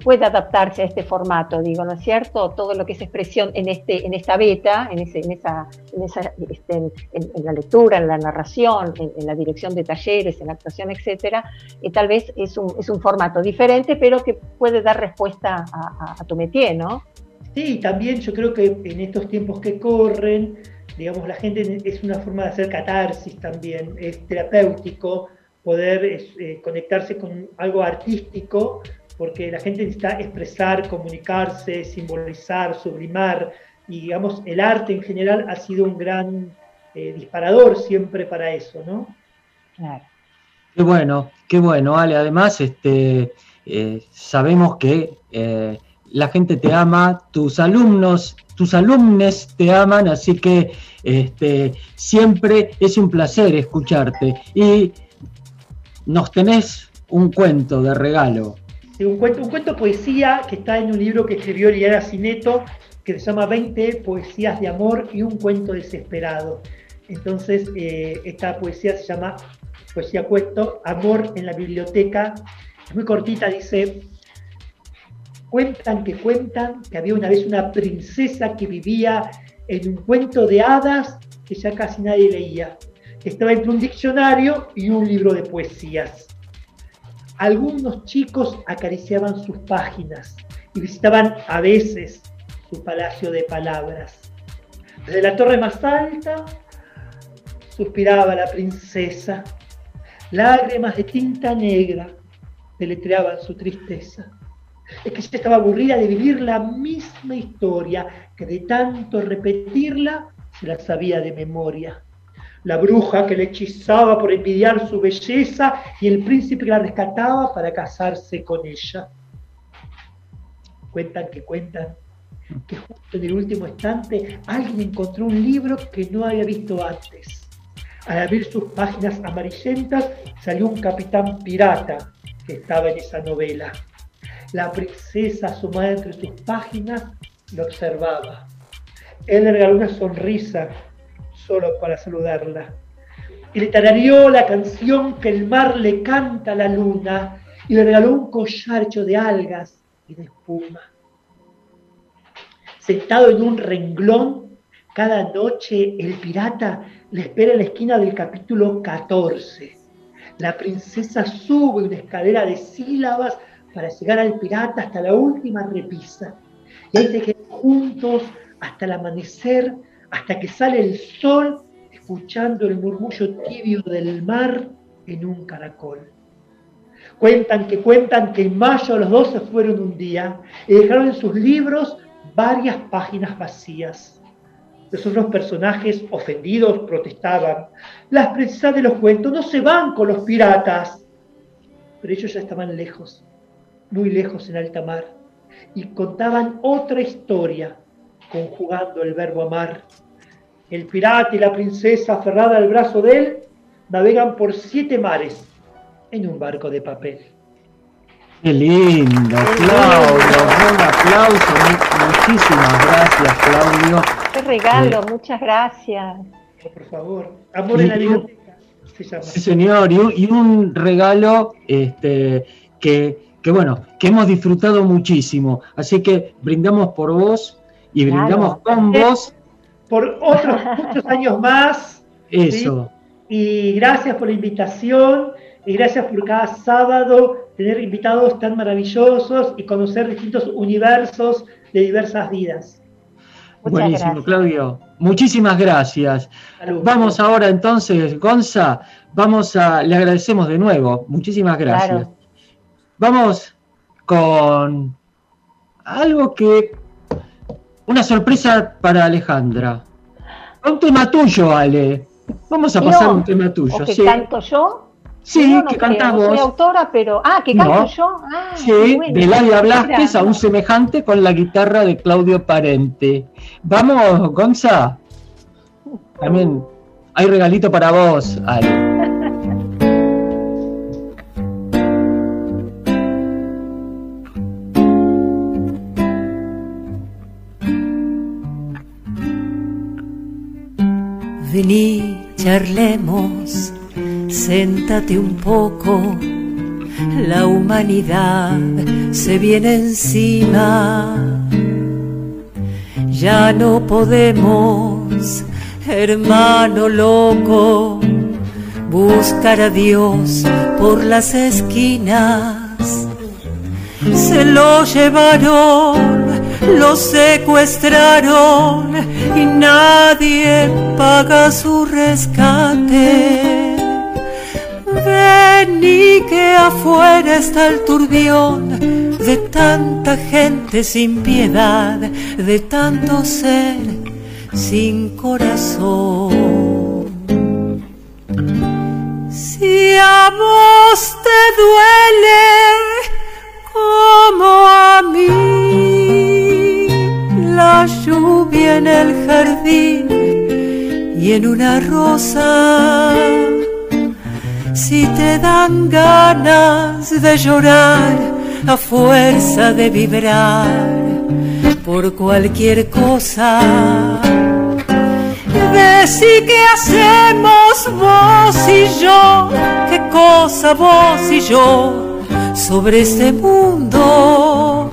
puede adaptarse a este formato, digo, ¿no es cierto? Todo lo que es expresión en este, en esta beta, en ese, en esa, en esa, este, en, en, la lectura, en la narración, en, la dirección de talleres, en la actuación, etcétera, eh, tal vez es un, es un formato diferente, pero que puede dar respuesta a tu métier, ¿no? Sí, también yo creo que en estos tiempos que corren, digamos, la gente es una forma de hacer catarsis también, es terapéutico poder eh, conectarse con algo artístico, porque la gente necesita expresar, comunicarse, simbolizar, sublimar, y digamos, el arte en general ha sido un gran eh, disparador siempre para eso, ¿no? Claro. Qué bueno, qué bueno, Ale. Además, este, eh, sabemos que eh, la gente te ama, tus alumnos, tus alumnos te aman, así que este, siempre es un placer escucharte. Y nos tenés un cuento de regalo. Un, cuento, un cuento poesía que está en un libro que escribió Liliana Cineto, que se llama 20 poesías de amor y un cuento desesperado. Entonces, eh, esta poesía se llama Poesía Cuento, Amor en la Biblioteca. Es muy cortita, dice, cuentan que cuentan que había una vez una princesa que vivía en un cuento de hadas que ya casi nadie leía. Estaba entre un diccionario y un libro de poesías. Algunos chicos acariciaban sus páginas y visitaban a veces su palacio de palabras. Desde la torre más alta suspiraba la princesa. Lágrimas de tinta negra deletreaban su tristeza. Es que ella estaba aburrida de vivir la misma historia, que de tanto repetirla se la sabía de memoria. La bruja que le hechizaba por envidiar su belleza y el príncipe que la rescataba para casarse con ella. Cuentan que cuentan que justo en el último instante alguien encontró un libro que no había visto antes. Al abrir sus páginas amarillentas salió un capitán pirata que estaba en esa novela. La princesa asomada entre sus páginas lo observaba. Él le regaló una sonrisa solo para saludarla. Y le tarareó la canción que el mar le canta a la luna y le regaló un collar hecho de algas y de espuma. Sentado en un renglón, cada noche el pirata le espera en la esquina del capítulo 14. La princesa sube una escalera de sílabas para llegar al pirata hasta la última repisa. Y ahí se quedan juntos hasta el amanecer, hasta que sale el sol, escuchando el murmullo tibio del mar en un caracol. Cuentan que cuentan que en mayo los dos se fueron un día y dejaron en sus libros varias páginas vacías. Los otros personajes ofendidos protestaban. Las princesas de los cuentos no se van con los piratas. Pero ellos ya estaban lejos, muy lejos en alta mar, y contaban otra historia, conjugando el verbo amar. El pirata y la princesa aferrada al brazo de él navegan por siete mares en un barco de papel. Qué lindo, Claudio. Un aplauso. Muchísimas gracias, Claudio. Qué regalo, muchas gracias. Por favor, amor en la biblioteca. Se llama. Sí, señor, y un, y un regalo este, que, que, bueno, que hemos disfrutado muchísimo. Así que brindamos por vos y brindamos con vos. Por otros muchos años más. Eso. ¿sí? Y gracias por la invitación y gracias por cada sábado tener invitados tan maravillosos y conocer distintos universos de diversas vidas. Muchas Buenísimo, gracias. Claudio. Muchísimas gracias. Salud. Vamos ahora entonces, Gonza, vamos a, le agradecemos de nuevo. Muchísimas gracias. Claro. Vamos con algo que, una sorpresa para Alejandra. Un tema tuyo, Ale. Vamos a pasar No, un tema tuyo. ¿O que sí. canto yo? Sí, No, no que cantás no soy autora, pero. Ah, que canto yo. Ah, Sí, bueno. de Ladia Blasquez a un semejante con la guitarra de Claudio Parente. Vamos, Gonza. También hay regalito para vos, Ale. Vení, charlemos, séntate un poco, la humanidad se viene encima. Ya no podemos, hermano loco, buscar a Dios por las esquinas. Se lo llevaron, lo secuestraron y nadie paga su rescate. Vení que afuera está el turbión de tanta gente sin piedad, de tanto ser sin corazón. Si a vos te duele como a mí la lluvia en el jardín y en una rosa, si te dan ganas de llorar a fuerza de vibrar, por cualquier cosa. Decí qué hacemos vos y yo, qué cosa vos y yo sobre este mundo.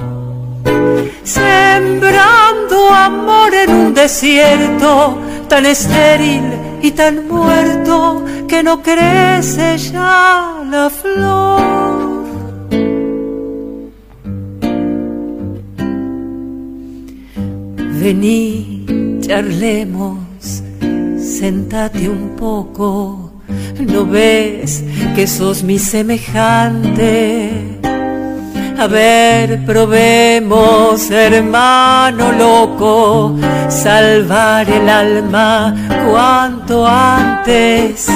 Sembrando amor en un desierto tan estéril y tan muerto que no crece ya la flor. Vení, charlemos, sentate un poco, no ves que sos mi semejante. A ver, probemos, hermano loco, salvar el alma cuanto antes.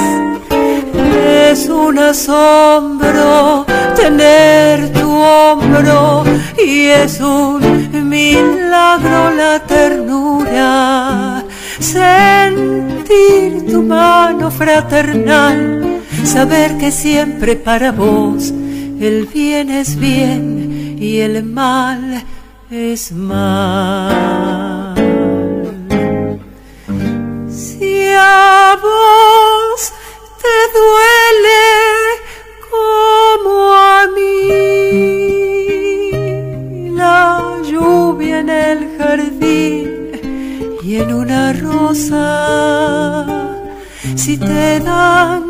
Es un asombro tener tu hombro y es un milagro la ternura. Sentir tu mano fraternal, saber que siempre para vos el bien es bien y el mal es mal. Si a vos te duele como a mí la lluvia en el jardín y en una rosa, si te dan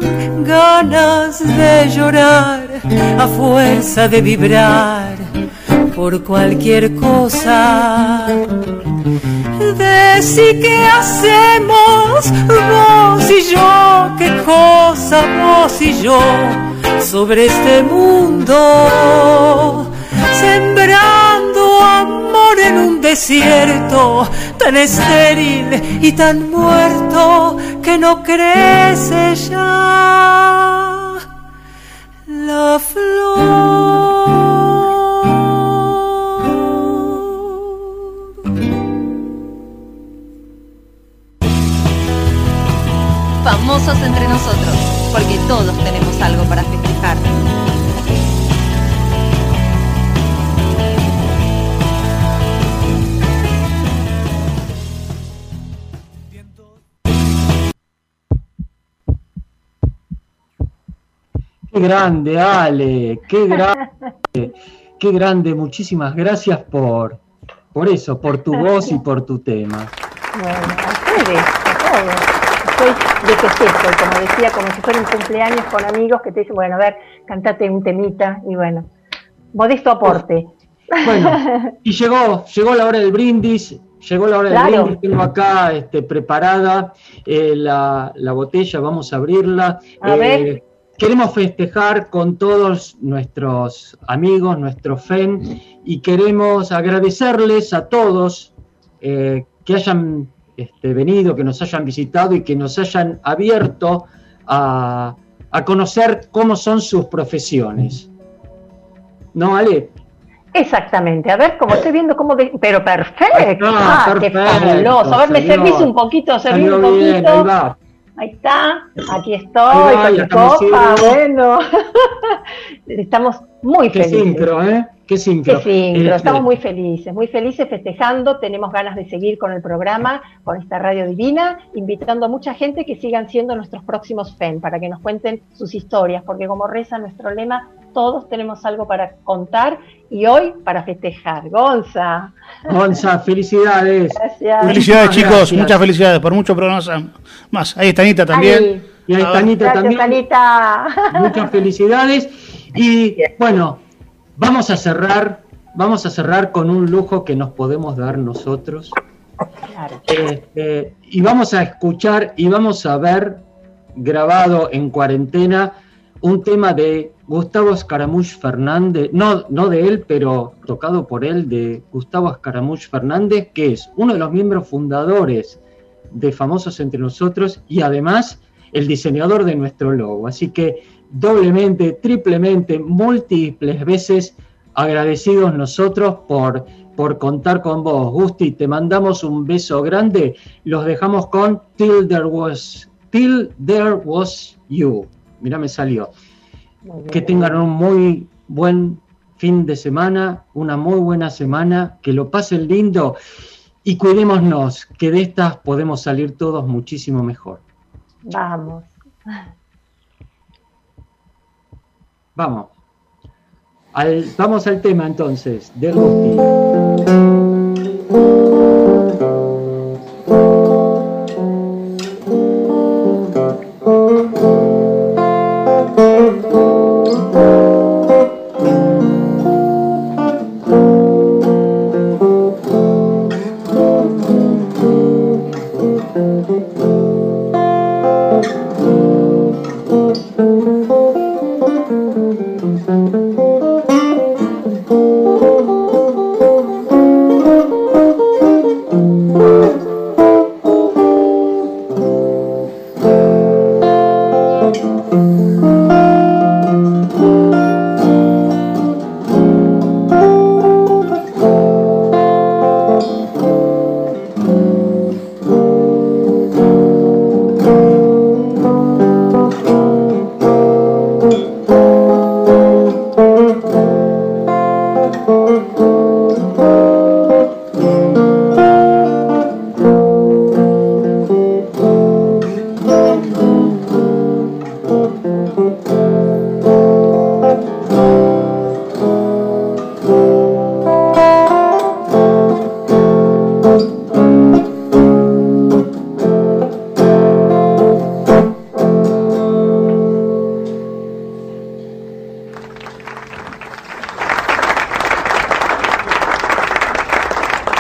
ganas de llorar a fuerza de vibrar por cualquier cosa. Decí qué hacemos vos y yo, qué cosa vos y yo sobre este mundo, sembrando amor en un desierto tan estéril y tan muerto que no crece ya la Famosos entre nosotros, porque todos tenemos algo para festejar. Qué grande, Ale, qué grande, qué grande. Muchísimas gracias por, por eso, por tu voz y por tu tema. Bueno, a ustedes, a todos. Estoy de festejo, y como decía, como si fuera un cumpleaños con amigos que te dicen, bueno, a ver, cantate un temita, y bueno, modesto aporte. Bueno, y llegó, llegó la hora del brindis, llegó la hora Claro. del brindis, tengo acá este, preparada eh, la, la botella, vamos a abrirla. A ver. Queremos festejar con todos nuestros amigos, nuestro FEN, y queremos agradecerles a todos eh, que hayan este, venido, que nos hayan visitado y que nos hayan abierto a, a conocer cómo son sus profesiones. ¿No, Ale? Exactamente, a ver, como estoy viendo cómo... de- Pero perfecto, Ah, ah, qué fabuloso. A ver, me servís un poquito, servís un bien, poquito. ahí va. Ahí está, aquí estoy con mi copa, bueno. Estamos muy Qué felices. sincro, ¿eh? Qué Qué sincro. sincro, Este, estamos muy felices, muy felices festejando, tenemos ganas de seguir con el programa, con esta radio divina, invitando a mucha gente que sigan siendo nuestros próximos FEN, para que nos cuenten sus historias, porque como reza nuestro lema, todos tenemos algo para contar y hoy para festejar. Gonza. Gonza, felicidades. Gracias. Felicidades, chicos, gracias. muchas felicidades por muchos programas más. Ahí está Anita también. Ay, Y ahí está Anita Gracias, también. Anita. Muchas felicidades. Y bueno, vamos a cerrar, vamos a cerrar con un lujo que nos podemos dar nosotros. Claro. Este, y vamos a escuchar y vamos a ver grabado en cuarentena un tema de Gustavo Escaramuch Fernández, no, no de él, pero tocado por él, de Gustavo Escaramuch Fernández, que es uno de los miembros fundadores de Famosos Entre Nosotros y además el diseñador de nuestro logo. Así que doblemente, triplemente, múltiples veces agradecidos nosotros por, por contar con vos. Gusti, te mandamos un beso grande. Los dejamos con Till There Was, Till There Was You. Mirá, me salió. Que tengan un muy buen fin de semana, una muy buena semana, que lo pasen lindo y cuidémonos, que de estas podemos salir todos muchísimo mejor. Vamos. Vamos. Al- vamos al tema entonces, del Gusti.